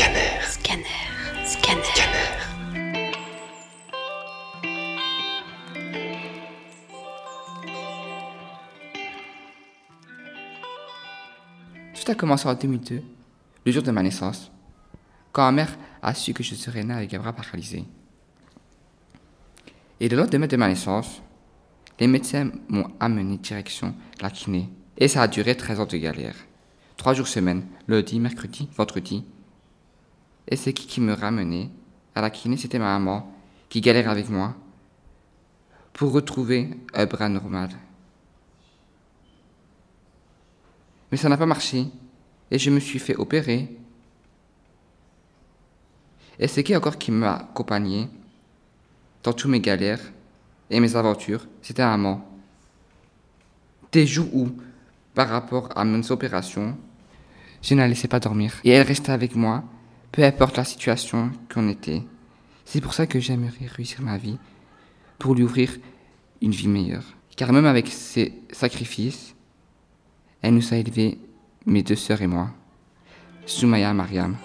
Scanner. Scanner. Scanner. Scanner. Tout a commencé en 2002, le jour de ma naissance, quand ma mère a su que je serais né avec un bras paralysé. Et le lendemain de ma naissance, les médecins m'ont amené direction la kiné. Et ça a duré 13 ans de galère. Trois jours semaine, lundi, mercredi, vendredi. Et c'est qui qui me ramenait à la kiné, c'était ma maman, qui galère avec moi pour retrouver un bras normal. Mais ça n'a pas marché. Et je me suis fait opérer. Et c'est qui encore qui m'a accompagné dans toutes mes galères et mes aventures? C'était un amant. Des jours où, par rapport à mes opérations, je ne la laissais pas dormir. Et elle restait avec moi, peu importe la situation qu'on était. C'est pour ça que j'aimerais réussir ma vie, pour lui ouvrir une vie meilleure. Car même avec ses sacrifices, elle nous a élevés, mes deux sœurs et moi, Soumaya Mariam.